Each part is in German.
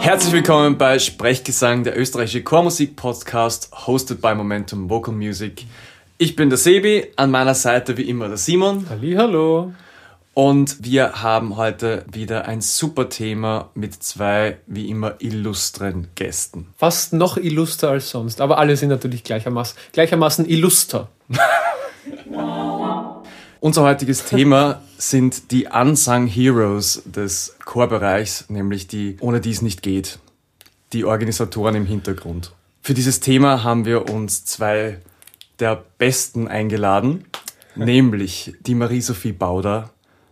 Herzlich willkommen bei Sprechgesang, der österreichische Chormusik-Podcast, hosted by Momentum Vocal Music. Ich bin der Sebi, an meiner Seite wie immer der Simon. Hallo. Und wir haben heute wieder ein super Thema mit zwei, wie immer, illustren Gästen. Fast noch illuster als sonst, aber alle sind natürlich gleichermaßen, gleichermaßen illuster. Unser heutiges Thema sind die Unsung Heroes des Chorbereichs, nämlich die ohne die es nicht geht. Die Organisatoren im Hintergrund. Für dieses Thema haben wir uns zwei der Besten eingeladen, nämlich die Marie-Sophie Bauder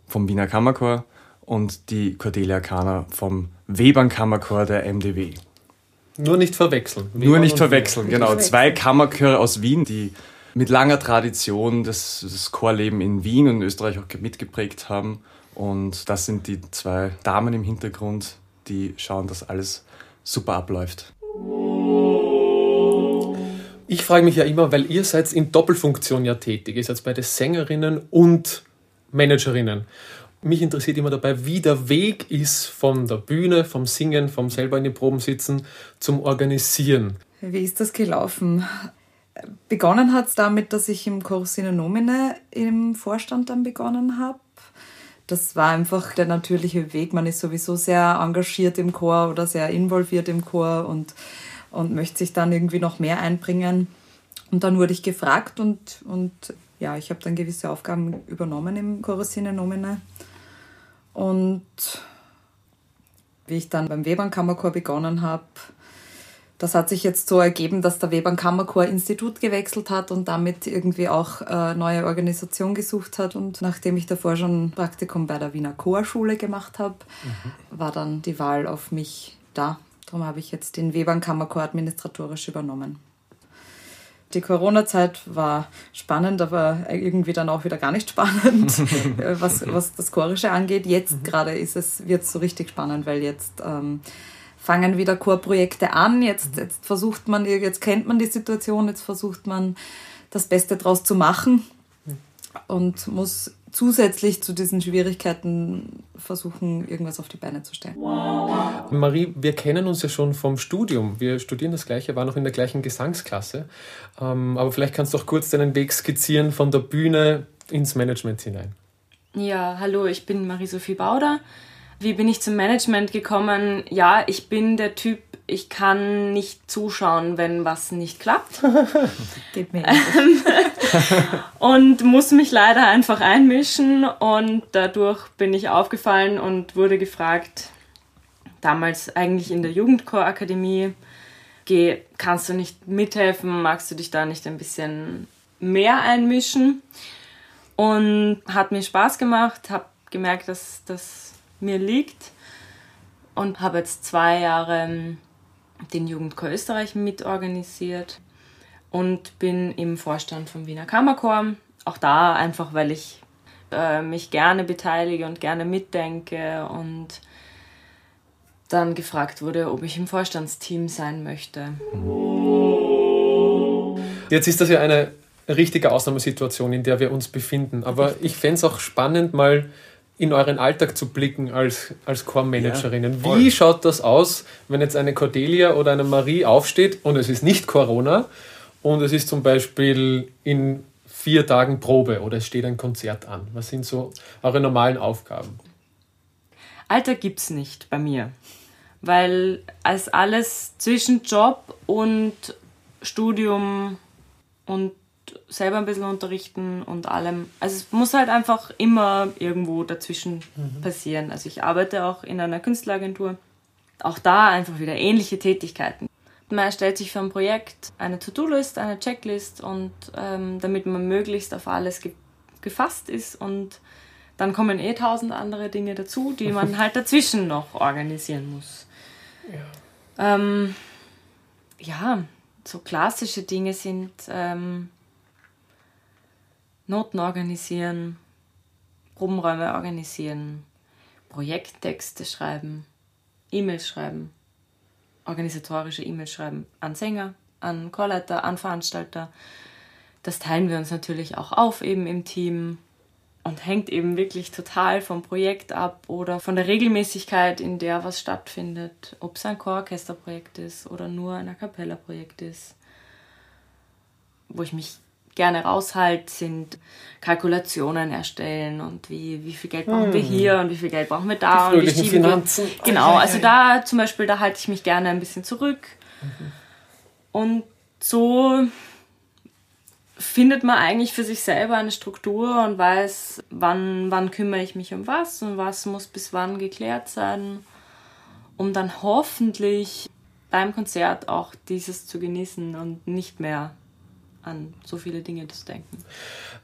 vom Wiener Kammerchor und die Cordelia Kahner vom Webern Kammerchor der MDW. Nur nicht verwechseln. Webern Nur nicht verwechseln, genau. Zwei Kammerchöre aus Wien, die mit langer Tradition das, das Chorleben in Wien und Österreich auch mitgeprägt haben. Und das sind die zwei Damen im Hintergrund, die schauen, dass alles super abläuft. Ich frage mich ja immer, weil ihr seid in Doppelfunktion ja tätig. Ihr seid beide Sängerinnen und Managerinnen. Mich interessiert immer dabei, wie der Weg ist von der Bühne, vom Singen, vom selber in den Proben sitzen zum Organisieren. Wie ist das gelaufen? Begonnen hat es damit, dass ich im Chorus Nomine im Vorstand dann begonnen habe. Das war einfach der natürliche Weg. Man ist sowieso sehr engagiert im Chor oder sehr involviert im Chor und, und möchte sich dann irgendwie noch mehr einbringen. Und dann wurde ich gefragt und, und ja, ich habe dann gewisse Aufgaben übernommen im Chorus Nomine. Und wie ich dann beim Webern Kammerchor begonnen habe, das hat sich jetzt so ergeben, dass der Webern Kammerchor Institut gewechselt hat und damit irgendwie auch äh, neue Organisation gesucht hat. Und nachdem ich davor schon ein Praktikum bei der Wiener Chorschule gemacht habe, mhm. war dann die Wahl auf mich da. Darum habe ich jetzt den Webern Kammerchor administratorisch übernommen. Die Corona-Zeit war spannend, aber irgendwie dann auch wieder gar nicht spannend, was, was das Chorische angeht. Jetzt mhm. gerade ist es, wird es so richtig spannend, weil jetzt ähm, fangen wieder Chorprojekte an. Jetzt, jetzt versucht man, jetzt kennt man die Situation, jetzt versucht man das Beste draus zu machen und muss zusätzlich zu diesen Schwierigkeiten versuchen, irgendwas auf die Beine zu stellen. Marie, wir kennen uns ja schon vom Studium. Wir studieren das Gleiche, waren noch in der gleichen Gesangsklasse. Ähm, aber vielleicht kannst du auch kurz deinen Weg skizzieren von der Bühne ins Management hinein. Ja, hallo, ich bin Marie-Sophie Bauder. Wie bin ich zum Management gekommen? Ja, ich bin der Typ, ich kann nicht zuschauen, wenn was nicht klappt. Geht mir und muss mich leider einfach einmischen und dadurch bin ich aufgefallen und wurde gefragt, damals eigentlich in der Jugendchorakademie, geh, kannst du nicht mithelfen, magst du dich da nicht ein bisschen mehr einmischen? Und hat mir Spaß gemacht, habe gemerkt, dass das mir liegt und habe jetzt zwei Jahre den Jugendchor Österreich mitorganisiert und bin im Vorstand vom Wiener Kammerchor. Auch da einfach, weil ich äh, mich gerne beteilige und gerne mitdenke und dann gefragt wurde, ob ich im Vorstandsteam sein möchte. Jetzt ist das ja eine richtige Ausnahmesituation, in der wir uns befinden. Aber ich fände es auch spannend, mal in euren Alltag zu blicken als, als Chormanagerinnen. Ja, Wie schaut das aus, wenn jetzt eine Cordelia oder eine Marie aufsteht und es ist nicht Corona und es ist zum Beispiel in vier Tagen Probe oder es steht ein Konzert an? Was sind so eure normalen Aufgaben? Alltag gibt es nicht bei mir, weil als alles zwischen Job und Studium und selber ein bisschen unterrichten und allem. Also es muss halt einfach immer irgendwo dazwischen mhm. passieren. Also ich arbeite auch in einer Künstleragentur. Auch da einfach wieder ähnliche Tätigkeiten. Man erstellt sich für ein Projekt eine To-Do-List, eine Checklist und ähm, damit man möglichst auf alles ge gefasst ist und dann kommen eh tausend andere Dinge dazu, die man halt dazwischen noch organisieren muss. Ja, ähm, ja so klassische Dinge sind ähm, Noten organisieren, Probenräume organisieren, Projekttexte schreiben, E-Mails schreiben, organisatorische E-Mails schreiben an Sänger, an Chorleiter, an Veranstalter. Das teilen wir uns natürlich auch auf eben im Team. und hängt eben wirklich total vom Projekt ab oder von der Regelmäßigkeit, in der was stattfindet. Ob es ein Chororchesterprojekt ist oder nur ein A Cappella-Projekt ist. Wo ich mich gerne raushalte, sind Kalkulationen erstellen und wie, wie viel Geld brauchen hm. wir hier und wie viel Geld brauchen wir da. Die und wie Finanzen. Wir, genau, also da zum Beispiel, da halte ich mich gerne ein bisschen zurück. Mhm. Und so findet man eigentlich für sich selber eine Struktur und weiß, wann, wann kümmere ich mich um was und was muss bis wann geklärt sein, um dann hoffentlich beim Konzert auch dieses zu genießen und nicht mehr an so viele Dinge zu denken.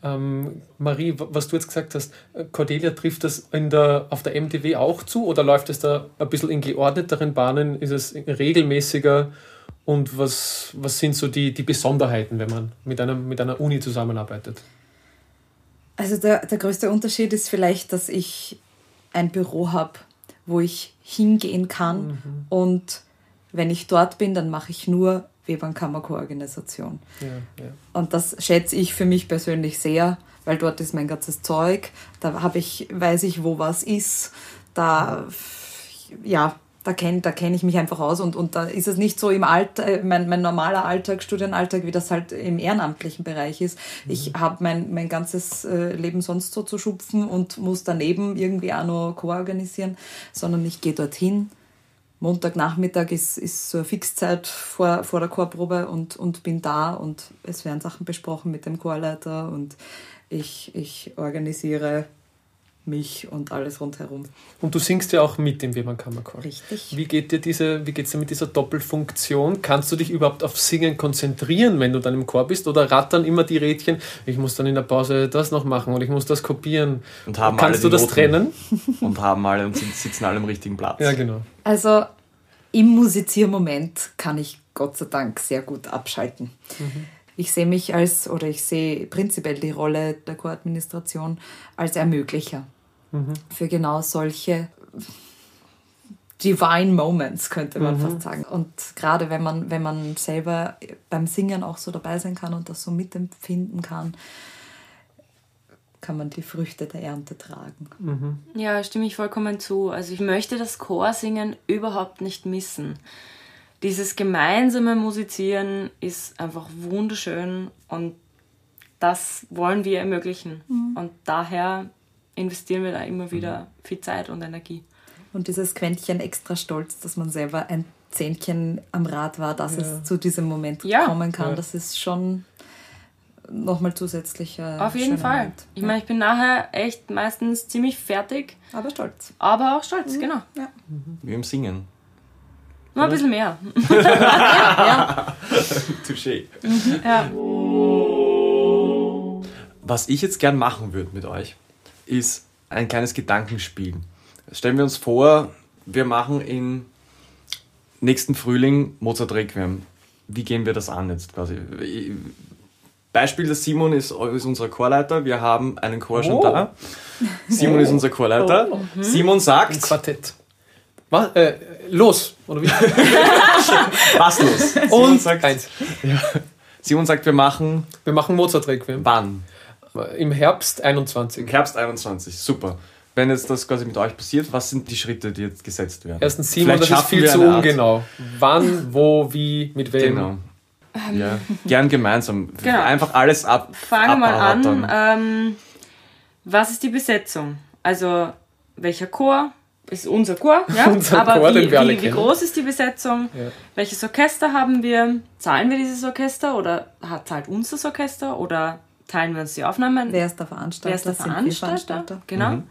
Ähm, Marie, was du jetzt gesagt hast, Cordelia trifft das in der, auf der MTW auch zu oder läuft es da ein bisschen in geordneteren Bahnen? Ist es regelmäßiger? Und was, was sind so die, die Besonderheiten, wenn man mit einer, mit einer Uni zusammenarbeitet? Also der, der größte Unterschied ist vielleicht, dass ich ein Büro habe, wo ich hingehen kann mhm. und wenn ich dort bin, dann mache ich nur Webernkammerkoorganisation. Ja, ja. Und das schätze ich für mich persönlich sehr, weil dort ist mein ganzes Zeug, da habe ich, weiß ich, wo was ist, da ja, da kenne da kenn ich mich einfach aus und, und da ist es nicht so im Alltag, äh, mein, mein normaler Alltag, Studienalltag, wie das halt im ehrenamtlichen Bereich ist. Mhm. Ich habe mein, mein ganzes äh, Leben sonst so zu schupfen und muss daneben irgendwie auch noch koorganisieren, sondern ich gehe dorthin. Montagnachmittag ist, ist so eine Fixzeit vor, vor der Chorprobe und, und bin da und es werden Sachen besprochen mit dem Chorleiter und ich, ich organisiere mich und alles rundherum. Und du singst ja auch mit im Webern-Kammerchor. Richtig. Wie geht dir diese, wie geht's dir mit dieser Doppelfunktion? Kannst du dich überhaupt auf Singen konzentrieren, wenn du dann im Chor bist? Oder rattern immer die Rädchen, ich muss dann in der Pause das noch machen und ich muss das kopieren? Und haben Kannst du das Noten trennen? Und haben alle und sitzen alle im richtigen Platz. Ja, genau. Also im Musiziermoment kann ich Gott sei Dank sehr gut abschalten. Mhm ich sehe mich als, oder ich sehe prinzipiell die Rolle der Choradministration als Ermöglicher mhm. für genau solche Divine Moments, könnte man mhm. fast sagen. Und gerade wenn man, wenn man selber beim Singen auch so dabei sein kann und das so mitempfinden kann, kann man die Früchte der Ernte tragen. Mhm. Ja, stimme ich vollkommen zu. Also ich möchte das Chorsingen überhaupt nicht missen. Dieses gemeinsame Musizieren ist einfach wunderschön und das wollen wir ermöglichen. Mhm. Und daher investieren wir da immer wieder mhm. viel Zeit und Energie. Und dieses Quäntchen extra stolz, dass man selber ein Zähnchen am Rad war, dass ja. es zu diesem Moment ja. kommen kann, ja. das ist schon nochmal zusätzlich. Auf jeden Fall. Moment. Ich meine, ich bin nachher echt meistens ziemlich fertig. Aber stolz. Aber auch stolz, mhm. genau. Ja. Wie im Singen. Nur ein bisschen mehr. ja, Touché. Mhm. Ja. Was ich jetzt gern machen würde mit euch, ist ein kleines Gedankenspiel. Stellen wir uns vor, wir machen im nächsten Frühling Mozart Requiem. Wie gehen wir das an jetzt quasi? Beispiel, der Simon ist, ist unser Chorleiter. Wir haben einen Chor schon oh. da. Simon oh. ist unser Chorleiter. Oh. Mhm. Simon sagt. Ein Quartett. Was? Äh, los, oder wie? Was los? Simon Und sagt, eins. Ja. Simon sagt, wir machen. Wir machen Mozart Requiem. Wann? Im Herbst 21. Im Herbst 21, super. Wenn jetzt das quasi mit euch passiert, was sind die Schritte, die jetzt gesetzt werden? Erstens, Simon, das ist viel zu ungenau. Wann, wo, wie, mit wem? Genau. Ja, gern gemeinsam. Genau. Einfach alles ab. Fangen wir mal an. Ähm, was ist die Besetzung? Also, welcher Chor? Ist unser Chor, ja? unser Aber Chor, wie, wie, wie, groß ist die Besetzung? Ja. Welches Orchester haben wir? Zahlen wir dieses Orchester oder zahlt uns das Orchester? Oder teilen wir uns die Aufnahmen. Wer ist der Veranstalter? Wer ist der Veranstalter? Veranstalter? Genau. Mhm.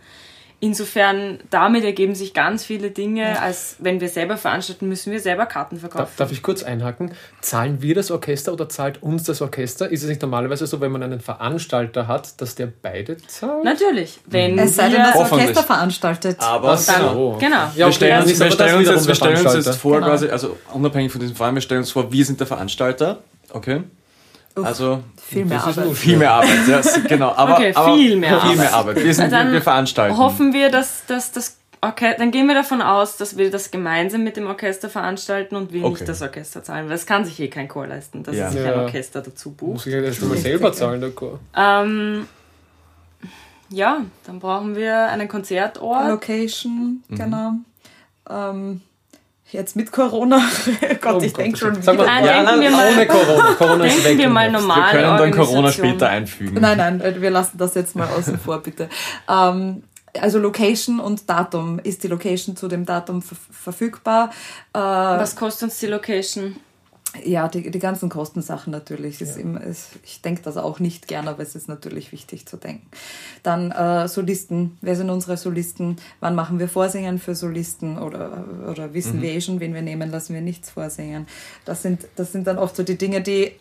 Insofern, damit ergeben sich ganz viele Dinge. Ja. Als wenn wir selber veranstalten, müssen wir selber Karten verkaufen. Darf, darf, ich kurz einhaken? Zahlen wir das Orchester oder zahlt uns das Orchester? Ist es nicht normalerweise so, wenn man einen Veranstalter hat, dass der beide zahlt? Natürlich. Wenn es sei denn, das Orchester veranstaltet. Aber dann, so. genau. Ja, wir stellen, uns, wir stellen uns, jetzt, wir stellen uns jetzt vor, genau. quasi, also unabhängig von diesem Fall, wir stellen uns vor, wir sind der Veranstalter. Okay. Also viel mehr Arbeit. Viel mehr Arbeit, ja, genau. Aber, okay, aber viel mehr viel mehr Arbeit. Wir, sind, dann wir veranstalten. Hoffen wir, dass, dass das Orchester, dann gehen wir davon aus, dass wir das gemeinsam mit dem Orchester veranstalten und wir okay. nicht das Orchester zahlen. Weil das kann sich eh kein Chor leisten, dass ja. sich ja. ein Orchester dazu bucht. Muss ich ja erst mal selber zahlen, der Chor. Ähm, ja, dann brauchen wir einen Konzertort. Location, mhm. genau. Ähm, jetzt mit Corona. Gott, oh, ich denke schon wieder. Nein, ja, nein, wir mal, ohne Corona. Corona ist weg. Wir, mal normal wir können dann Corona später einfügen. Nein, nein, wir lassen das jetzt mal außen vor, bitte. Ähm, also Location und Datum. Ist die Location zu dem Datum verfügbar? Äh, Was kostet uns die Location? Ja, die, die ganzen Kostensachen natürlich. Ist ja. immer, ist, ich denke das auch nicht gerne, aber es ist natürlich wichtig zu denken. Dann äh, Solisten. Wer sind unsere Solisten? Wann machen wir Vorsingen für Solisten? Oder, oder wissen mhm. wir eh schon, wen wir nehmen, lassen wir nichts vorsingen? Das sind, das sind dann oft so die Dinge, die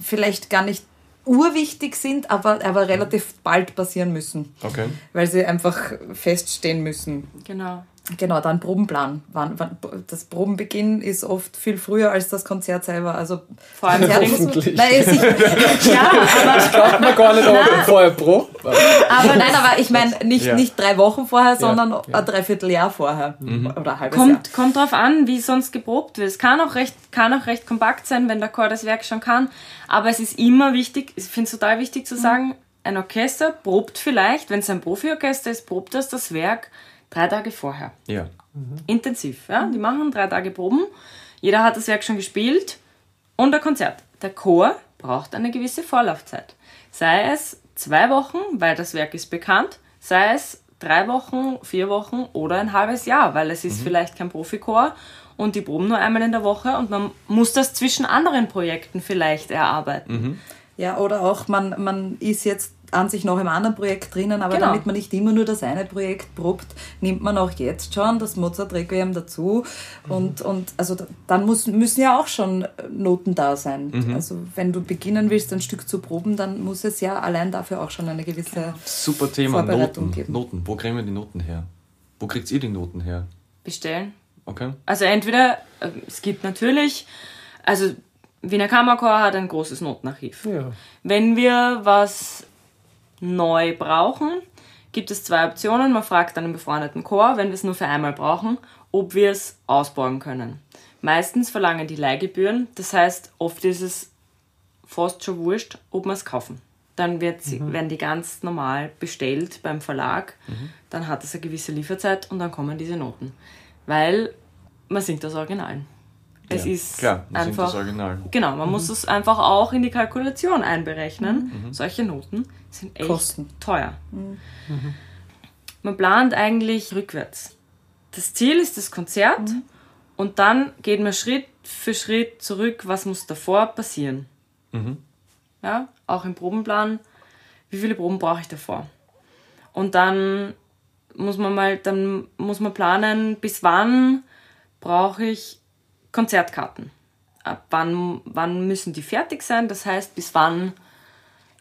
vielleicht gar nicht urwichtig sind, aber, aber relativ bald passieren müssen. Okay. Weil sie einfach feststehen müssen. Genau. Genau, dann Probenplan. Wann, wann, das Probenbeginn ist oft viel früher als das Konzert selber. Also Vor allem hoffentlich. Nein, ich, ja, aber das glaubt man gar nicht, aber vorher Probe. Aber nein, aber ich meine nicht, ja. nicht drei Wochen vorher, sondern ja. ein Dreivierteljahr vorher mhm. oder ein halbes kommt, Jahr. Kommt drauf an, wie sonst geprobt wird. Es kann auch recht, kann auch recht kompakt sein, wenn der Chor das Werk schon kann. Aber es ist immer wichtig, ich finde es total wichtig zu sagen, ein Orchester probt vielleicht, wenn es ein Profiorchester ist, probt das das Werk drei Tage vorher. Ja. Mhm. Intensiv. Ja? Die machen drei Tage Proben. Jeder hat das Werk schon gespielt und ein Konzert. Der Chor braucht eine gewisse Vorlaufzeit. Sei es zwei Wochen, weil das Werk ist bekannt, sei es drei Wochen, vier Wochen oder ein halbes Jahr, weil es ist mhm. vielleicht kein Profikor und die proben nur einmal in der Woche und man muss das zwischen anderen Projekten vielleicht erarbeiten. Mhm. Ja, oder auch man, man ist jetzt an sich noch im anderen Projekt drinnen, aber genau. damit man nicht immer nur das eine Projekt probt, nimmt man auch jetzt schon das Mozart Requiem dazu. Mhm. Und, und also dann muss, müssen ja auch schon Noten da sein. Mhm. Also wenn du beginnen willst, ein Stück zu proben, dann muss es ja allein dafür auch schon eine gewisse Super Thema, Vorbereitung Noten. geben. Noten. Wo kriegen wir die Noten her? Wo kriegt ihr die Noten her? Bestellen. Okay. Also entweder, äh, es gibt natürlich, also Wiener Kammerchor hat ein großes Notenarchiv. Ja. Wenn wir was neu brauchen, gibt es zwei Optionen. Man fragt einen befreundeten Chor, wenn wir es nur für einmal brauchen, ob wir es ausbauen können. Meistens verlangen die Leihgebühren, das heißt, oft ist es fast schon wurscht, ob wir es kaufen. Dann wird sie, mhm. werden die ganz normal bestellt beim Verlag, mhm. dann hat es eine gewisse Lieferzeit und dann kommen diese Noten. Weil man singt das Original. Es ja, ist klar, einfach. Das Original. Genau, man mhm. muss es einfach auch in die Kalkulation einberechnen. Mhm. Solche Noten sind echt Kosten. teuer. Mhm. Man plant eigentlich rückwärts. Das Ziel ist das Konzert Mhm. und dann geht man Schritt für Schritt zurück, was muss davor passieren. Mhm. Ja, auch im Probenplan, wie viele Proben brauche ich davor? Und dann muss man mal, dann muss man planen, bis wann brauche ich Konzertkarten. Ab wann, wann müssen die fertig sein? Das heißt, bis wann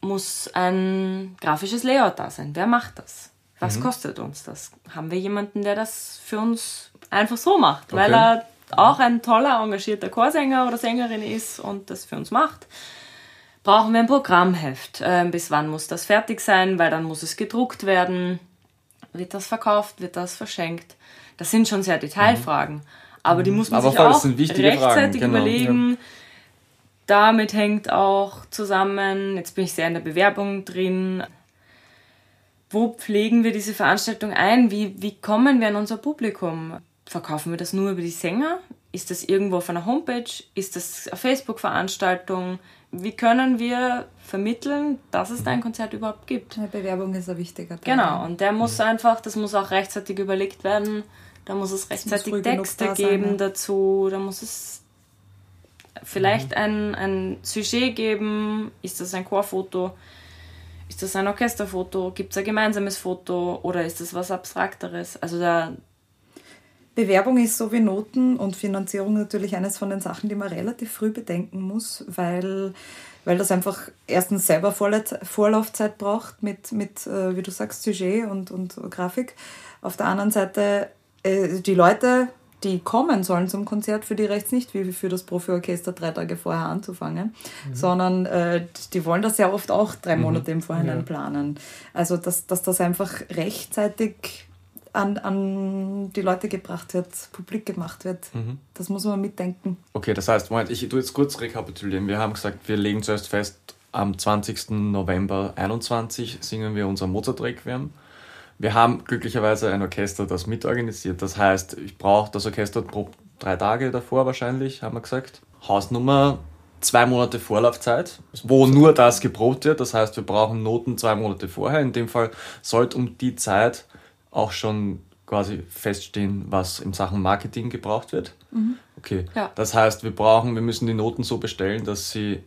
muss ein grafisches Layout da sein? Wer macht das? Was Mhm. kostet uns das? Haben wir jemanden, der das für uns einfach so macht, Okay. weil er auch ein toller, engagierter Chorsänger oder Sängerin ist und das für uns macht? Brauchen wir ein Programmheft? Ähm, bis wann muss das fertig sein? Weil dann muss es gedruckt werden. Wird das verkauft? Wird das verschenkt? Das sind schon sehr Detailfragen. Aber die muss man Aber sich voll, auch sind wichtige Fragen, rechtzeitig genau, überlegen. Damit hängt auch zusammen, jetzt bin ich sehr in der Bewerbung drin, wo pflegen wir diese Veranstaltung ein? Wie, wie kommen wir an unser Publikum? Verkaufen wir das nur über die Sänger? Ist das irgendwo auf einer Homepage? Ist das eine Facebook-Veranstaltung? Wie können wir vermitteln, dass es da ein Konzert überhaupt gibt? Eine Bewerbung ist ein wichtiger Teil. Genau, und der muss einfach, das muss auch rechtzeitig überlegt werden. Da muss es rechtzeitig Texte da sein, geben ja. dazu. Da muss es vielleicht ein, ein Sujet geben. Ist das ein Chorfoto? Ist das ein Orchesterfoto? Gibt es ein gemeinsames Foto? Oder ist das was Abstrakteres? Also da, Bewerbung ist so wie Noten und Finanzierung natürlich eines von den Sachen, die man relativ früh bedenken muss, weil, weil das einfach erstens selber Vorla- Vorlaufzeit braucht mit, mit äh, wie du sagst, Sujet und, und Grafik. Auf der anderen Seite, äh, die Leute, die kommen sollen zum Konzert, für die reicht nicht, wie für das Profiorchester drei Tage vorher anzufangen, sondern äh, die wollen das ja oft auch drei Monate im Vorhinein Ja. planen. Also, dass, dass das einfach rechtzeitig an, an die Leute gebracht wird, publik gemacht wird. Das muss man mitdenken. Okay, das heißt, Moment, ich tue jetzt kurz rekapitulieren. Wir haben gesagt, wir legen zuerst fest, am 20. November 21 singen wir unser Mozart-Requiem. Wir haben glücklicherweise ein Orchester, das mitorganisiert. Das heißt, ich brauche das Orchester pro drei Tage davor wahrscheinlich, haben wir gesagt. Hausnummer zwei Monate Vorlaufzeit, wo nur das geprobt wird. Das heißt, wir brauchen Noten zwei Monate vorher. In dem Fall sollte um die Zeit auch schon quasi feststehen, was in Sachen Marketing gebraucht wird. Mhm. Okay. Ja. Das heißt, wir brauchen, wir müssen die Noten so bestellen, dass sie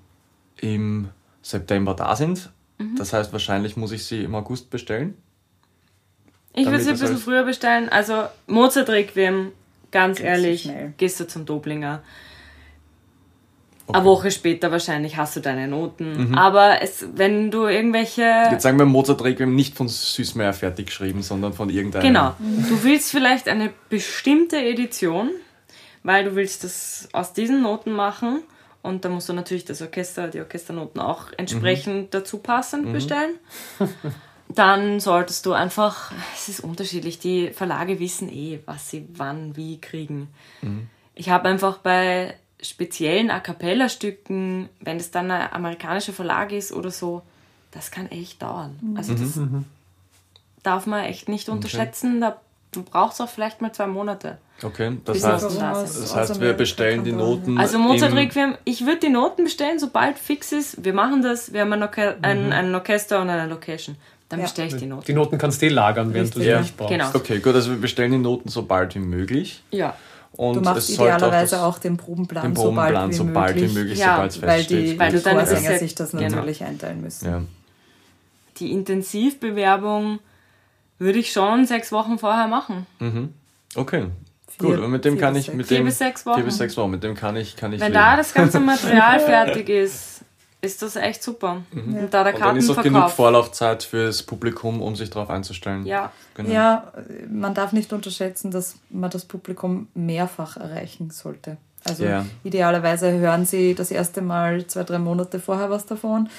im September da sind. Mhm. Das heißt, wahrscheinlich muss ich sie im August bestellen. Ich würde sie ein bisschen früher bestellen. Also Mozart Requiem, ganz ehrlich, gehst du zum Doblinger. Okay. Eine Woche später wahrscheinlich hast du deine Noten. Mhm. Aber es, wenn du irgendwelche. Jetzt sagen wir Mozart Requiem nicht von Süßmeier fertig geschrieben, sondern von irgendeinem. Genau. Du willst vielleicht eine bestimmte Edition, weil du willst das aus diesen Noten machen. Und da musst du natürlich das Orchester, die Orchesternoten auch entsprechend mhm. dazu passend mhm. bestellen. Dann solltest du einfach, es ist unterschiedlich, die Verlage wissen eh, was sie wann, wie kriegen. Mhm. Ich habe einfach bei speziellen A Cappella-Stücken, wenn es dann ein amerikanischer Verlag ist oder so, das kann echt dauern. Mhm. Also das mhm. darf man echt nicht unterschätzen. Okay. Da braucht es auch vielleicht mal zwei Monate. Okay, das heißt, das heißt, wir bestellen die Noten. Also Mozart Requiem, ich würde die Noten bestellen, sobald fix ist. Wir machen das, wir haben ein, Orche ein, mhm. ein Orchester und eine Location. Dann ja. bestelle ich die Noten. Die Noten kannst du eh lagern, während Richtig. du sie ja. nicht brauchst. Genau. Okay, gut, also wir bestellen die Noten so bald wie möglich. Ja. Und du machst idealerweise auch, auch, den Probenplan, den Probenplan so bald wie möglich, wie möglich ja, sobald es weil die, weil die Vorsänger sich das genau. natürlich genau. einteilen müssen. Ja. Die Intensivbewerbung würde ich schon sechs Wochen vorher machen. Mhm. Okay. Vier, Gut, und mit dem kann ich mit vier dem bis sechs Wochen. Vier bis sechs Wochen, mit dem kann ich kann ich Wenn leben. da das ganze Material fertig ist, ist das echt super. Mhm. Und da der und dann ist auch genug Vorlaufzeit fürs Publikum, um sich darauf einzustellen. Ja. Genau. ja, man darf nicht unterschätzen, dass man das Publikum mehrfach erreichen sollte. Also ja. idealerweise hören sie das erste Mal zwei, drei Monate vorher was davon.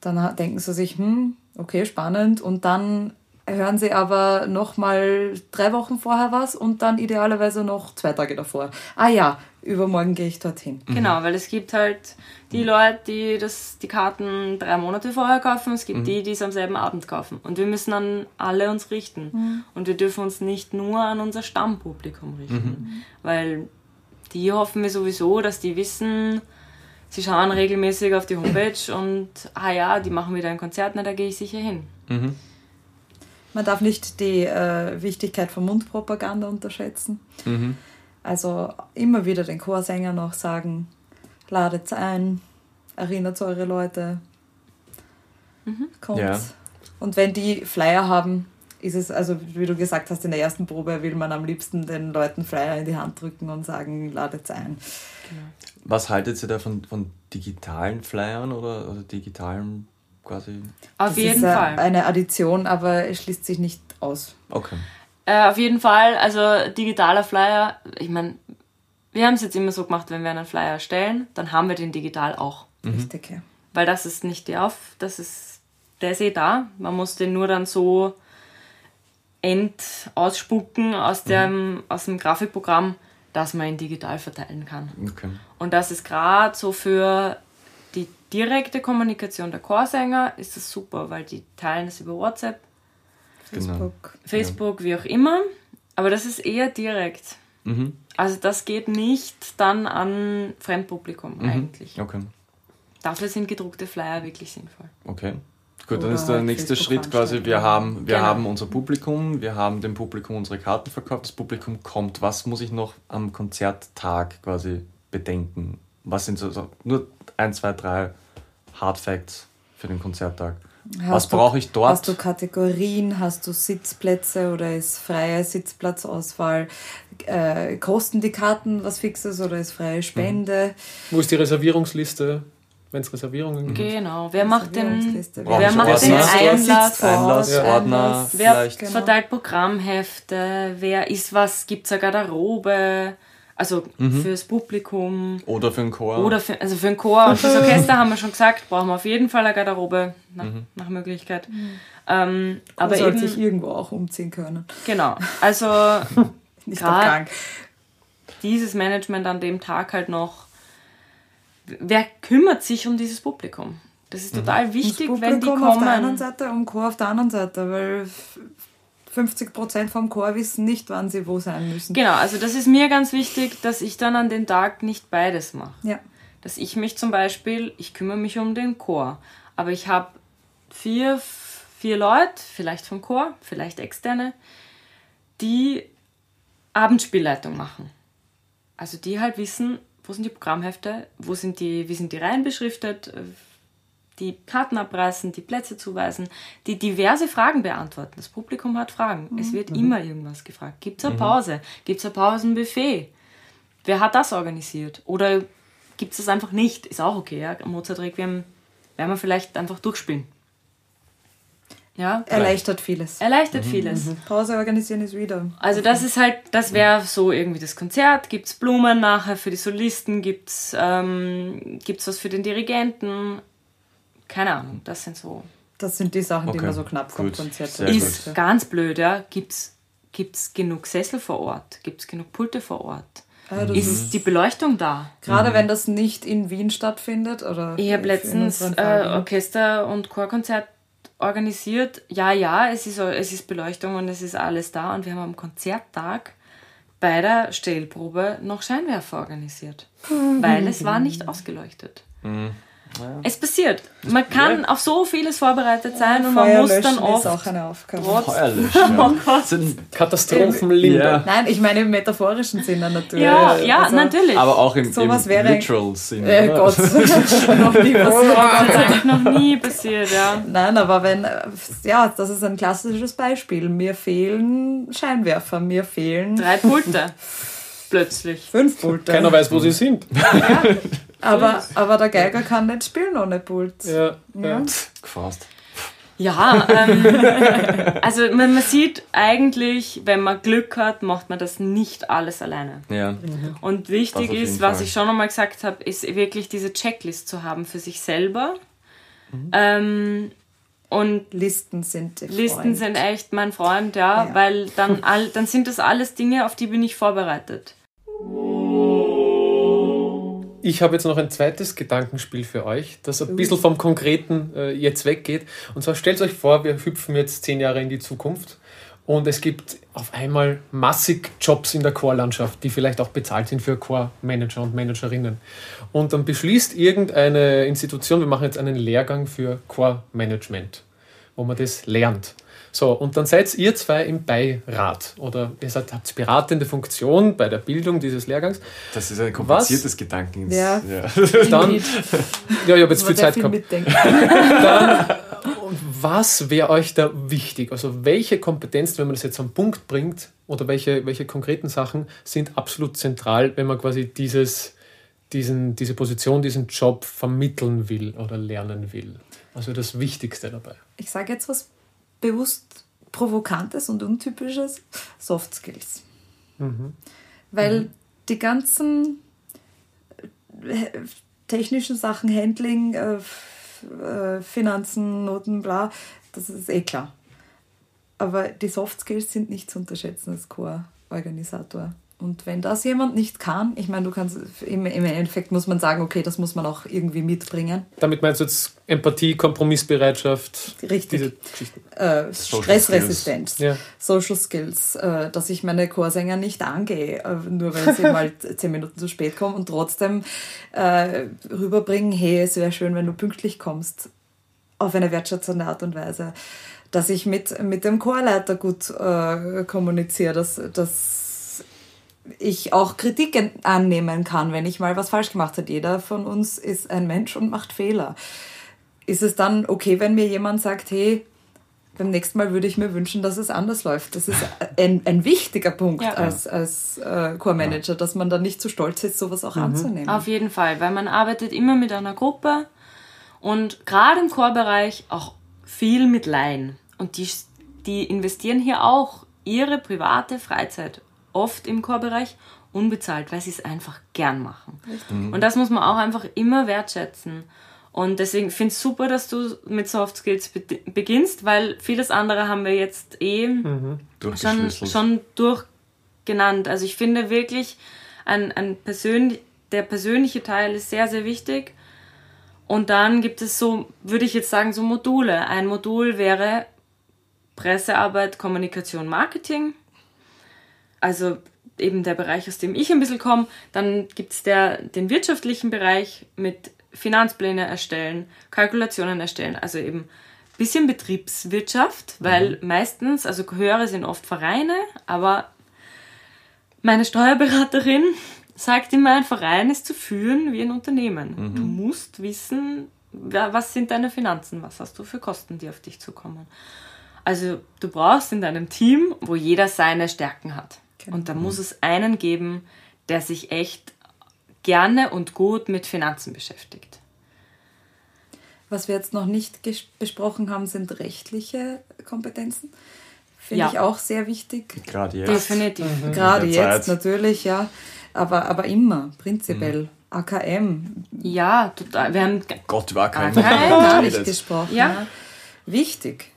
Dann denken sie sich, hm, okay, spannend. Und dann hören sie aber noch mal drei Wochen vorher was und dann idealerweise noch zwei Tage davor. Ah ja, übermorgen gehe ich dorthin. Mhm. Genau, weil es gibt halt die Leute, die das, die Karten drei Monate vorher kaufen, es gibt mhm. die, die es am selben Abend kaufen. Und wir müssen an alle uns richten. Mhm. Und wir dürfen uns nicht nur an unser Stammpublikum richten. Mhm. Weil die hoffen wir sowieso, dass die wissen, sie schauen regelmäßig auf die Homepage und ah ja, die machen wieder ein Konzert, na da gehe ich sicher hin. Man darf nicht die äh, Wichtigkeit von Mundpropaganda unterschätzen. Mhm. Also immer wieder den Chorsänger noch sagen, ladet ein, erinnert eure Leute, mhm. kommt. Ja. Und wenn die Flyer haben, ist es, also wie du gesagt hast, in der ersten Probe will man am liebsten den Leuten Flyer in die Hand drücken und sagen, ladet ein. Genau. Was haltet ihr da von, von digitalen Flyern oder, oder digitalen quasi. Auf das jeden ist Fall. Eine Addition, aber es schließt sich nicht aus. Okay. Äh, auf jeden Fall, also digitaler Flyer, ich meine, wir haben es jetzt immer so gemacht, wenn wir einen Flyer erstellen, dann haben wir den digital auch. Mhm. Richtig, ja. Weil das ist nicht der auf, das ist, der ist eh da. Man muss den nur dann so end ausspucken aus mhm. dem, mhm. aus dem Grafikprogramm, dass man ihn digital verteilen kann. Okay. Und das ist gerade so für direkte Kommunikation der Chorsänger ist das super, weil die teilen das über WhatsApp, genau. Facebook, Facebook ja. wie auch immer. Aber das ist eher direkt. Mhm. Also das geht nicht dann an Fremdpublikum mhm. eigentlich. Okay. Dafür sind gedruckte Flyer wirklich sinnvoll. Okay. Gut, dann ist der nächste Schritt quasi, wir haben, wir genau. haben unser Publikum, wir haben dem Publikum unsere Karten verkauft, das Publikum kommt. Was muss ich noch am Konzerttag quasi bedenken? Was sind so, nur ein, zwei, drei Hard Facts für den Konzerttag. Hast Was brauche ich dort? Hast du Kategorien? Hast du Sitzplätze oder ist freie Sitzplatzauswahl? Äh, kosten die Karten was Fixes oder ist freie Spende? Mhm. Wo ist die Reservierungsliste? Wenn es Reservierungen gibt. Genau. Wer macht den, wer macht den Einlass? Einlassordner. Wer vielleicht. verteilt Programmhefte? Wer ist was? Gibt es eine Garderobe? Also mhm. fürs Publikum. Oder für den Chor. Oder für, also für den Chor und fürs Orchester haben wir schon gesagt, brauchen wir auf jeden Fall eine Garderobe nach, mhm. nach Möglichkeit. Mhm. Ähm, aber sollte sich irgendwo auch umziehen können. Genau. Also nicht krank. dieses Management an dem Tag halt noch. Wer kümmert sich um dieses Publikum? Das ist total wichtig, das wenn die Publikum auf der einen kommen. Seite und Chor auf der anderen Seite, weil 50% vom Chor wissen nicht, wann sie wo sein müssen. Genau, also das ist mir ganz wichtig, dass ich dann an den Tag nicht beides mache. Ja. Dass ich mich zum Beispiel, ich kümmere mich um den Chor, aber ich habe vier, vier Leute, vielleicht vom Chor, vielleicht externe, die Abendspielleitung machen. Also die halt wissen, wo sind die Programmhefte, wo sind die, wie sind die Reihen beschriftet, die Karten abreißen, die Plätze zuweisen, die diverse Fragen beantworten. Das Publikum hat Fragen. Es wird immer irgendwas gefragt. Gibt es eine Pause? Gibt es ein Pausenbuffet? Wer hat das organisiert? Oder gibt es das einfach nicht? Ist auch okay. Ja? Mozart Requiem werden wir vielleicht einfach durchspielen. Ja? Erleichtert vieles. Erleichtert vieles. Pause organisieren ist wieder. Also das ist halt, das wäre so irgendwie das Konzert. Gibt's Blumen nachher für die Solisten? Gibt's ähm, gibt's was für den Dirigenten? Keine Ahnung. Das sind so. Das sind die Sachen, die Okay, man so knapp vom gut. Konzert Sehr hat. Ist ganz blöd, ja. Gibt's gibt's genug Sessel vor Ort? Gibt's genug Pulte vor Ort? Ah, das Ist die Beleuchtung da? Gerade wenn das nicht in Wien stattfindet oder Ich habe letztens äh. Orchester- und Chorkonzert organisiert. Ja, ja, es ist, es ist Beleuchtung und es ist alles da. Und wir haben am Konzerttag bei der Stellprobe noch Scheinwerfer organisiert. Weil es war nicht ausgeleuchtet. Es passiert. Man kann auf so vieles vorbereitet sein und man muss dann oft ist auch eine Aufgabe. trotz Feuerlöscher. Sind, Katastrophenlinder. ja, Nein, ich meine im metaphorischen Sinne natürlich. Ja, ja, Also, natürlich. aber auch im, im literal Sinn. Äh? Gott, noch nie passiert. Das ist eigentlich noch nie passiert, ja. Nein, aber wenn, ja, das ist ein klassisches Beispiel. Mir fehlen Scheinwerfer, mir fehlen Drei Pulte. Plötzlich. fünf Pulte. Keiner weiß, wo sie sind. Aber, aber der Geiger kann nicht spielen ohne Pult. Ja, ja. Gefasst. Ja, ähm, also man, man sieht eigentlich, wenn man Glück hat, macht man das nicht alles alleine. Ja. Und Das wichtig ist, was Fall. ich schon einmal gesagt habe, ist wirklich diese Checklist zu haben für sich selber. Mhm. Ähm, und Listen sind Listen Freund. sind echt mein Freund, ja, Ja. weil dann, all, dann sind das alles Dinge, auf die bin ich vorbereitet. Ich habe jetzt noch ein zweites Gedankenspiel für euch, das ein bisschen vom Konkreten äh, jetzt weggeht. Und zwar stellt euch vor, wir hüpfen jetzt zehn Jahre in die Zukunft und es gibt auf einmal massig Jobs in der Chorlandschaft, die vielleicht auch bezahlt sind für Chormanager und Managerinnen. Und dann beschließt irgendeine Institution, wir machen jetzt einen Lehrgang für Chormanagement, wo man das lernt. So, und dann seid ihr zwei im Beirat oder ihr seid, habt beratende Funktion bei der Bildung dieses Lehrgangs. Das ist ein kompliziertes Gedanken. Ja. Dann, Indeed. ja, ich habe jetzt viel Zeit viel gehabt. mitdenken. Und was wäre euch da wichtig? Also welche Kompetenzen, wenn man das jetzt am Punkt bringt, oder welche, welche konkreten Sachen sind absolut zentral, wenn man quasi dieses, diesen, diese Position, diesen Job vermitteln will oder lernen will? Also das Wichtigste dabei. Ich sage jetzt was bewusst Provokantes und Untypisches. Soft Skills. Weil die ganzen äh, technischen Sachen, Handling, äh, äh, Finanzen, Noten, bla, das ist eh klar. Aber die Soft Skills sind nicht zu unterschätzen als Chororganisator. Und wenn das jemand nicht kann, ich meine, du kannst im, im Endeffekt muss man sagen, okay, das muss man auch irgendwie mitbringen. Damit meinst du jetzt Empathie, Kompromissbereitschaft, Richtig. diese Geschichten. Äh, Social Stressresistenz, Ja. Social Skills, äh, dass ich meine Chorsänger nicht angehe, äh, nur weil sie mal zehn Minuten zu spät kommen und trotzdem äh, rüberbringen, hey, es wäre schön, wenn du pünktlich kommst, auf eine wertschätzende Art und Weise. Dass ich mit, mit dem Chorleiter gut äh, kommuniziere, dass, dass ich auch Kritik en- annehmen kann, wenn ich mal was falsch gemacht habe. Jeder von uns ist ein Mensch und macht Fehler. Ist es dann okay, wenn mir jemand sagt, hey, beim nächsten Mal würde ich mir wünschen, dass es anders läuft. Das ist ein, ein wichtiger Punkt Ja. als, als äh, Chormanager, dass man dann nicht zu stolz ist, sowas auch anzunehmen. Auf jeden Fall, weil man arbeitet immer mit einer Gruppe und gerade im Chorbereich auch viel mit Laien. Und die, die investieren hier auch ihre private Freizeit oft im Chorbereich unbezahlt, weil sie es einfach gern machen. Und das muss man auch einfach immer wertschätzen. Und deswegen finde ich es super, dass du mit Soft Skills be beginnst, weil vieles andere haben wir jetzt eh schon, Durchgeschlüsselt. schon durchgenannt. Also ich finde wirklich, ein, ein persönlich, der persönliche Teil ist sehr, sehr wichtig. Und dann gibt es so, würde ich jetzt sagen, so Module. Ein Modul wäre Pressearbeit, Kommunikation, Marketing. Also eben der Bereich, aus dem ich ein bisschen komme. Dann gibt es den wirtschaftlichen Bereich mit Finanzpläne erstellen, Kalkulationen erstellen, also eben ein bisschen Betriebswirtschaft, weil mhm. meistens, also Gehöre sind oft Vereine, aber meine Steuerberaterin sagt immer, ein Verein ist zu führen wie ein Unternehmen. Mhm. Du musst wissen, was sind deine Finanzen, was hast du für Kosten, die auf dich zukommen. Also du brauchst in deinem Team, wo jeder seine Stärken hat. Genau. Und da muss es einen geben, der sich echt gerne und gut mit Finanzen beschäftigt. Was wir jetzt noch nicht besprochen haben, sind rechtliche Kompetenzen. Finde ja. ich auch sehr wichtig. Gerade jetzt. Definitiv. Mhm. Gerade jetzt natürlich, ja. Aber, aber immer, prinzipiell. Mhm. AKM. Ja, total. Wir haben Gott über AKM, AKM gar nicht gesprochen. Ja. ja. Wichtig.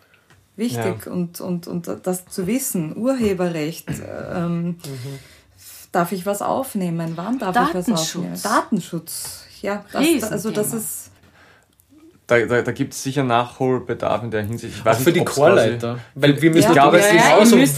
Wichtig. Ja. Und, und, und das zu wissen, Urheberrecht, ähm, mhm. darf ich was aufnehmen? Wann darf ich was aufnehmen? Datenschutz. Ja, das, also das ist da, da, da gibt es sicher Nachholbedarf in der Hinsicht. Ich weiß auch für nicht, die Chorleiter. Weil wir müssen, ja, glaube, es ja, genauso wissen,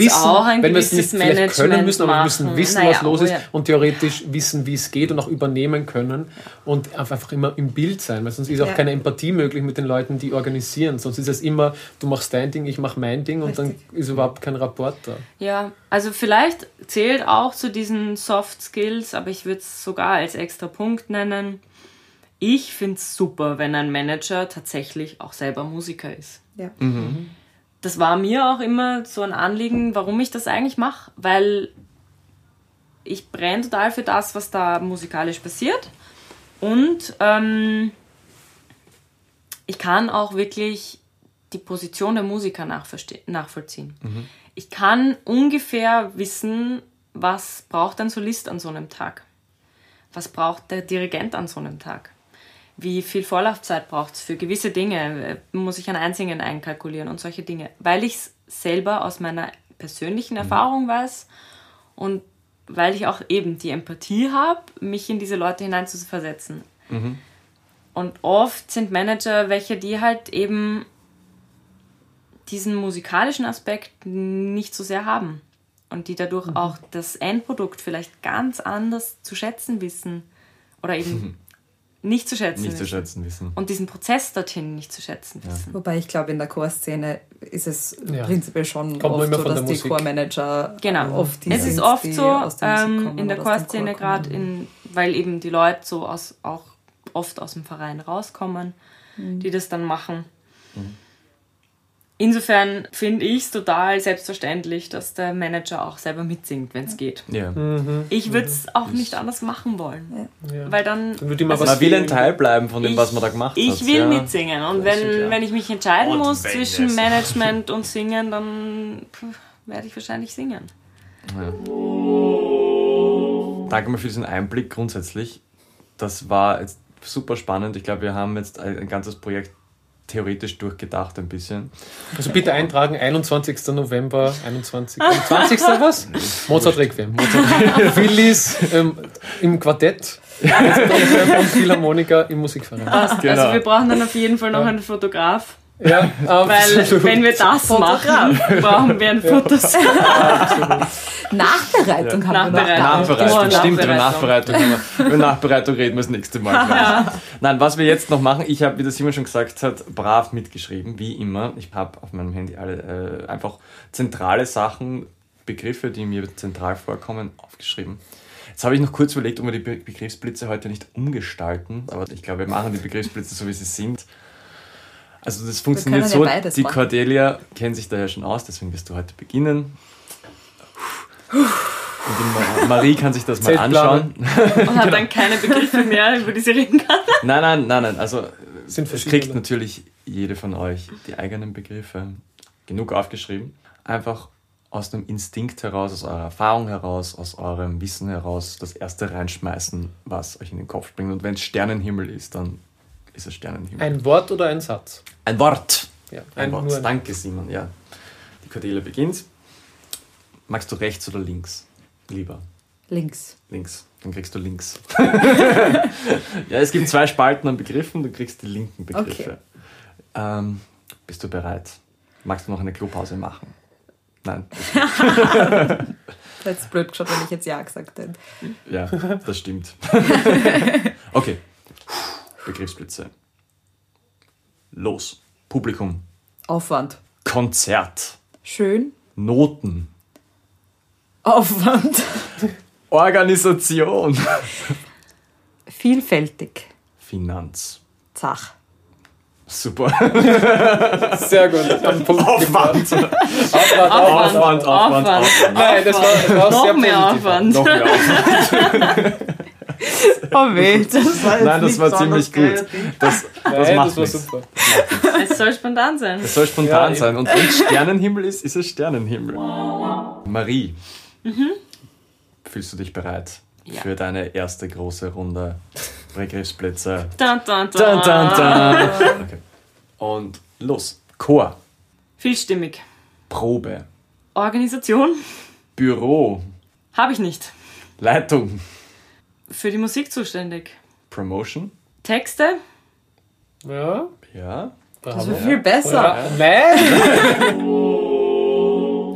wenn wir es nicht vielleicht können müssen, aber wir müssen wissen, naja, was los oh, ist und theoretisch wissen, wie es geht und auch übernehmen können und einfach immer im Bild sein, weil sonst ist auch keine Empathie möglich mit den Leuten, die organisieren. Sonst ist es immer, du machst dein Ding, ich mache mein Ding und Richtig. dann ist überhaupt kein Rapport da. Ja, also vielleicht zählt auch zu diesen Soft Skills, aber ich würde es sogar als extra Punkt nennen ich finde es super, wenn ein Manager tatsächlich auch selber Musiker ist. Ja. Mhm. Das war mir auch immer so ein Anliegen, warum ich das eigentlich mache, weil ich brenne total für das, was da musikalisch passiert. Und ähm, ich kann auch wirklich die Position der Musiker nachvollziehen. Mhm. Ich kann ungefähr wissen, was braucht ein Solist an so einem Tag. Was braucht der Dirigent an so einem Tag wie viel Vorlaufzeit braucht es für gewisse Dinge, muss ich ein Einsingen einkalkulieren und solche Dinge, weil ich es selber aus meiner persönlichen mhm. Erfahrung weiß und weil ich auch eben die Empathie habe, mich in diese Leute hineinzuversetzen. Mhm. Und oft sind Manager welche, die halt eben diesen musikalischen Aspekt nicht so sehr haben und die dadurch mhm. auch das Endprodukt vielleicht ganz anders zu schätzen wissen oder eben nicht zu schätzen nicht wissen. Zu schätzen wissen. Und diesen Prozess dorthin nicht zu schätzen wissen. Ja. Wobei ich glaube, in der Chorszene ist es ja. prinzipiell schon Kommt oft so, dass die Chormanager genau. oft die Es ist oft so ähm, in der Chorszene gerade, weil eben die Leute so aus, auch oft aus dem Verein rauskommen, mhm. die das dann machen. Mhm. Insofern finde ich es total selbstverständlich, dass der Manager auch selber mitsingt, wenn es geht. Ja. Mhm. Ich würde es auch nicht anders machen wollen. Ja. Weil dann. dann würde also man will ein Teil bleiben von dem, ich, was man da gemacht ich hat. Ich will ja. mitsingen. Und wenn, wenn ich mich entscheiden und muss zwischen Management und Singen, dann werde ich wahrscheinlich singen. Danke mal für diesen Einblick grundsätzlich. Das war jetzt super spannend. Ich glaube, wir haben jetzt ein ganzes Projekt theoretisch durchgedacht ein bisschen. Also bitte eintragen, 21. November, 21. 20. was? Mozart Requiem. Mozart Phillies ähm, im Quartett. und Philharmoniker im Musikverein. Also genau. Also wir brauchen dann auf jeden Fall noch einen Fotograf. Ja, Weil wenn wir das machen, brauchen wir ein Fotograf. Nachbereitung haben wir noch. Nachbereitung, oh, stimmt, über Nachbereitung haben wir. Über Nachbereitung reden wir das nächste Mal. Ja. Nein, was wir jetzt noch machen, ich habe, wie der Simon schon gesagt hat, brav mitgeschrieben, wie immer. Ich habe auf meinem Handy alle äh, einfach zentrale Sachen, Begriffe, die mir zentral vorkommen, aufgeschrieben. Jetzt habe ich noch kurz überlegt, ob wir die Begriffsblitze heute nicht umgestalten, aber ich glaube, wir machen die Begriffsblitze so, wie sie sind. Also das funktioniert so, ja die machen. Cordelia kennt sich daher schon aus, deswegen wirst du heute beginnen. Und die Marie kann sich das mal anschauen. Und hat dann keine Begriffe mehr, über die sie reden kann. Nein, nein, nein, nein. Also Sind es kriegt natürlich jede von euch die eigenen Begriffe genug aufgeschrieben. Einfach aus einem Instinkt heraus, aus eurer Erfahrung heraus, aus eurem Wissen heraus das erste reinschmeißen, was euch in den Kopf springt. Und wenn es Sternenhimmel ist, dann ist es Sternenhimmel. Ein Wort oder ein Satz? Ein Wort. Ja, ein, ein Wort. Danke, Simon. Ja. Die Cordelia beginnt. Magst du rechts oder links? Lieber. Links. Links. Dann kriegst du links. ja, es gibt zwei Spalten an Begriffen, du kriegst die linken Begriffe. Okay. Ähm, bist du bereit? Magst du noch eine Klopause machen? Nein. Das hätte blöd geschaut, wenn ich jetzt Ja gesagt hätte. Ja, das stimmt. okay. Begriffsblitze. Los. Publikum. Aufwand. Konzert. Schön. Noten. Aufwand. Organisation. Vielfältig. Finanz. Zach. Super. Sehr gut. Am Punkt Aufwand. Aufwand, Aufwand. Aufwand, Aufwand, Aufwand. Nein, das war, das war Noch sehr mehr positiv. Aufwand. Noch mehr Aufwand. Oh weh, das war jetzt Nein, das nicht war ziemlich gut. Das, das Nein, macht das super. Es soll spontan sein. Es soll spontan Ja, sein. Und wenn Sternenhimmel ist, ist es Sternenhimmel. Marie, fühlst du dich bereit Ja. für deine erste große Runde Begriffsplätze? Dun, dun, dun. Dun, dun, dun. Okay. Und los. Chor, Vielstimmig. Probe, Organisation Büro, habe ich nicht. Leitung, Für die Musik zuständig. Promotion. Texte Ja, Ja. Das bravo. war viel besser. Ja, nein!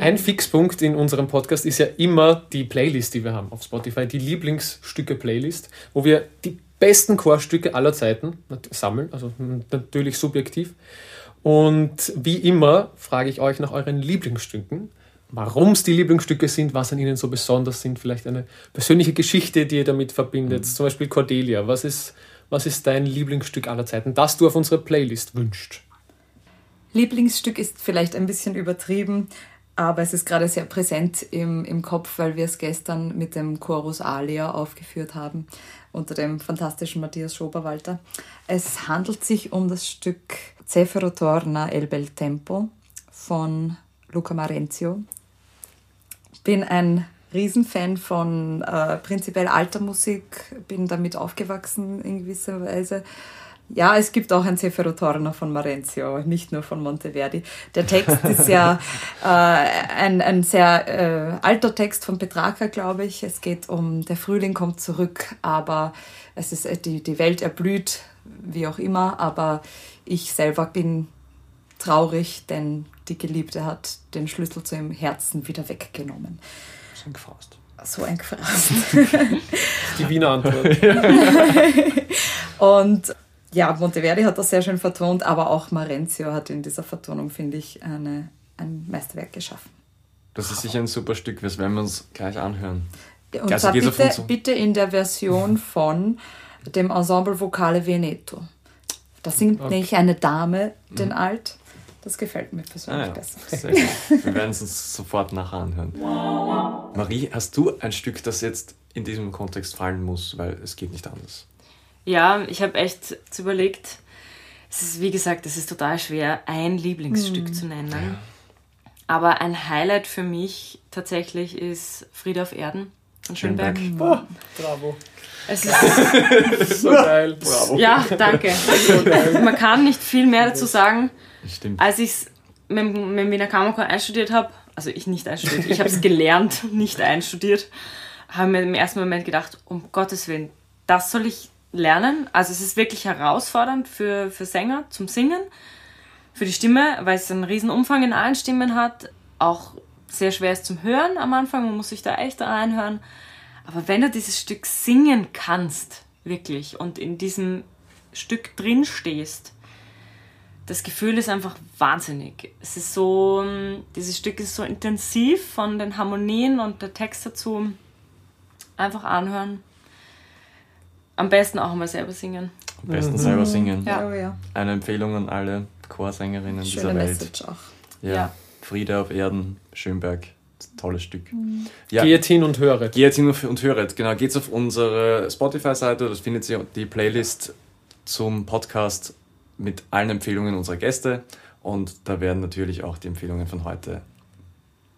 Ein Fixpunkt in unserem Podcast ist ja immer die Playlist, die wir haben auf Spotify, die Lieblingsstücke-Playlist, wo wir die besten Chorstücke aller Zeiten sammeln, also natürlich subjektiv. Und wie immer frage ich euch nach euren Lieblingsstücken, warum es die Lieblingsstücke sind, was an ihnen so besonders sind, vielleicht eine persönliche Geschichte, die ihr damit verbindet. Zum Beispiel Cordelia, was ist, was ist dein Lieblingsstück aller Zeiten, das du auf unsere Playlist wünschst? Lieblingsstück ist vielleicht ein bisschen übertrieben, aber es ist gerade sehr präsent im, im Kopf, weil wir es gestern mit dem Chorus Alia aufgeführt haben, unter dem fantastischen Matthias Schoberwalter. Es handelt sich um das Stück Zefiro Torna El Bel Tempo von Luca Marenzio. Bin ein Riesenfan von äh, prinzipiell alter Musik, bin damit aufgewachsen in gewisser Weise. Ja, es gibt auch ein Zefiro Torna von Marenzio, nicht nur von Monteverdi. Der Text ist ja äh, ein, ein sehr äh, alter Text von Petrarca, glaube ich. Es geht um, der Frühling kommt zurück, aber es ist, äh, die, die Welt erblüht, wie auch immer, aber ich selber bin traurig, denn die Geliebte hat den Schlüssel zu ihrem Herzen wieder weggenommen. Schon gefasst. So ein Gefraß. Die Wiener Antwort. Und ja, Monteverdi hat das sehr schön vertont, aber auch Marenzio hat in dieser Vertonung, finde ich, eine, ein Meisterwerk geschaffen. Das ist sicher ein super Stück, das werden wir uns gleich anhören. Und Also zwar bitte, so? bitte in der Version von dem Ensemble Vocale Veneto. Da singt Okay. nämlich eine Dame den Alt. Das gefällt mir persönlich Mhm. Ah, ja. besser. Sehr gut. Wir werden es uns sofort nachher anhören. Marie, hast du ein Stück, das jetzt in diesem Kontext fallen muss, weil es geht nicht anders? Ja, ich habe echt überlegt, es ist, wie gesagt, es ist total schwer, ein Lieblingsstück zu nennen. Aber ein Highlight für mich tatsächlich ist Friede auf Erden von Schönberg. Schönberg. Bravo. Es ist, So geil. ja, danke. Man kann nicht viel mehr dazu sagen. Stimmt. Als ich es mit, mit Wiener Kammerchor einstudiert habe, also ich nicht einstudiert, ich habe es gelernt, nicht einstudiert, habe mir im ersten Moment gedacht, um Gottes Willen, das soll ich lernen. Also es ist wirklich herausfordernd für, für Sänger zum Singen, für die Stimme, weil es einen riesen Umfang in allen Stimmen hat, auch sehr schwer ist zum Hören am Anfang, man muss sich da echt reinhören. Aber wenn du dieses Stück singen kannst, wirklich, und in diesem Stück drin stehst, das Gefühl ist einfach wahnsinnig. Es ist so, ähm, dieses Stück ist so intensiv von den Harmonien und der Text dazu. Einfach anhören. Am besten auch mal selber singen. Am besten selber singen. Ja. Oh, ja. Eine Empfehlung an alle Chorsängerinnen Schöne dieser Welt. Message auch. Ja. Ja. Friede auf Erden, Schönberg. Tolles Stück. Ja. Geht hin und höret. Geht hin und höret. Genau, geht's auf unsere Spotify-Seite, das findet ihr die Playlist zum Podcast mit allen Empfehlungen unserer Gäste und da werden natürlich auch die Empfehlungen von heute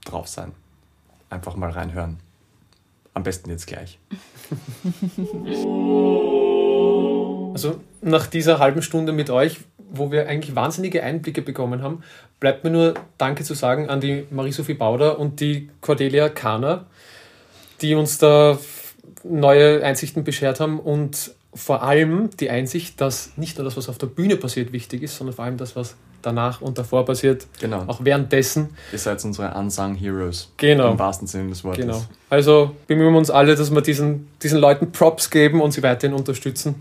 drauf sein. Einfach mal reinhören. Am besten jetzt gleich. Also nach dieser halben Stunde mit euch, wo wir eigentlich wahnsinnige Einblicke bekommen haben, bleibt mir nur Danke zu sagen an die Marie-Sophie Bauder und die Cordelia Kahner. die uns da neue Einsichten beschert haben und vor allem die Einsicht, dass nicht nur das, was auf der Bühne passiert, wichtig ist, sondern vor allem das, was danach und davor passiert, Genau. auch währenddessen. Ihr seid unsere unsung Heroes. Genau. Im wahrsten Sinne des Wortes. Genau. Also bemühen wir uns alle, dass wir diesen, diesen Leuten Props geben und sie weiterhin unterstützen.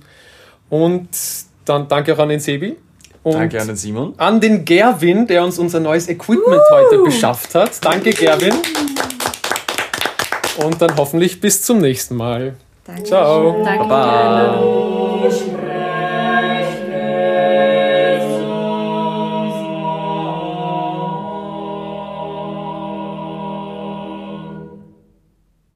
Und dann danke auch an den Sebi. Und Danke an den Simon. an den Gerwin, der uns unser neues Equipment heute beschafft hat. Danke, Gerwin. Und dann hoffentlich bis zum nächsten Mal. Danke. Ciao. Danke. Baba.